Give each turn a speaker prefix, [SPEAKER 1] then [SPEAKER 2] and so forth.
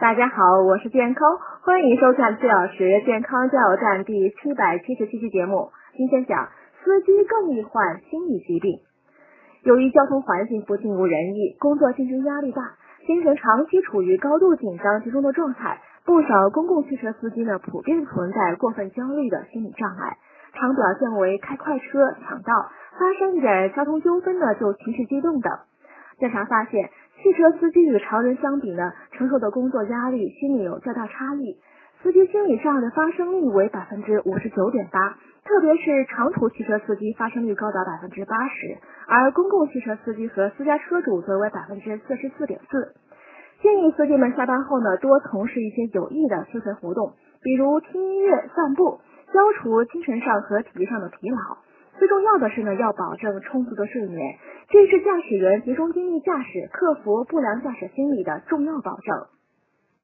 [SPEAKER 1] 大家好，我是健康，欢迎收看四小时健康加油站第七百七十七期节目。今天讲司机更易患心理疾病。由于交通环境不尽如人意，工作竞争压力大，精神长期处于高度紧张集中的状态，不少公共汽车司机呢普遍存在过分焦虑的心理障碍，常表现为开快车、抢道，发生一点交通纠纷呢就情绪激动等。调查发现。汽车司机与常人相比呢，承受的工作压力心理有较大差异。司机心理障碍的发生率为百分之五十九点八，特别是长途汽车司机发生率高达百分之八十，而公共汽车司机和私家车主则为百分之四十四点四。建议司机们下班后呢，多从事一些有益的休闲活动，比如听音乐、散步，消除精神上和体力上的疲劳。最重要的是呢，要保证充足的睡眠，这是驾驶员集中精力驾驶、克服不良驾驶心理的重要保证。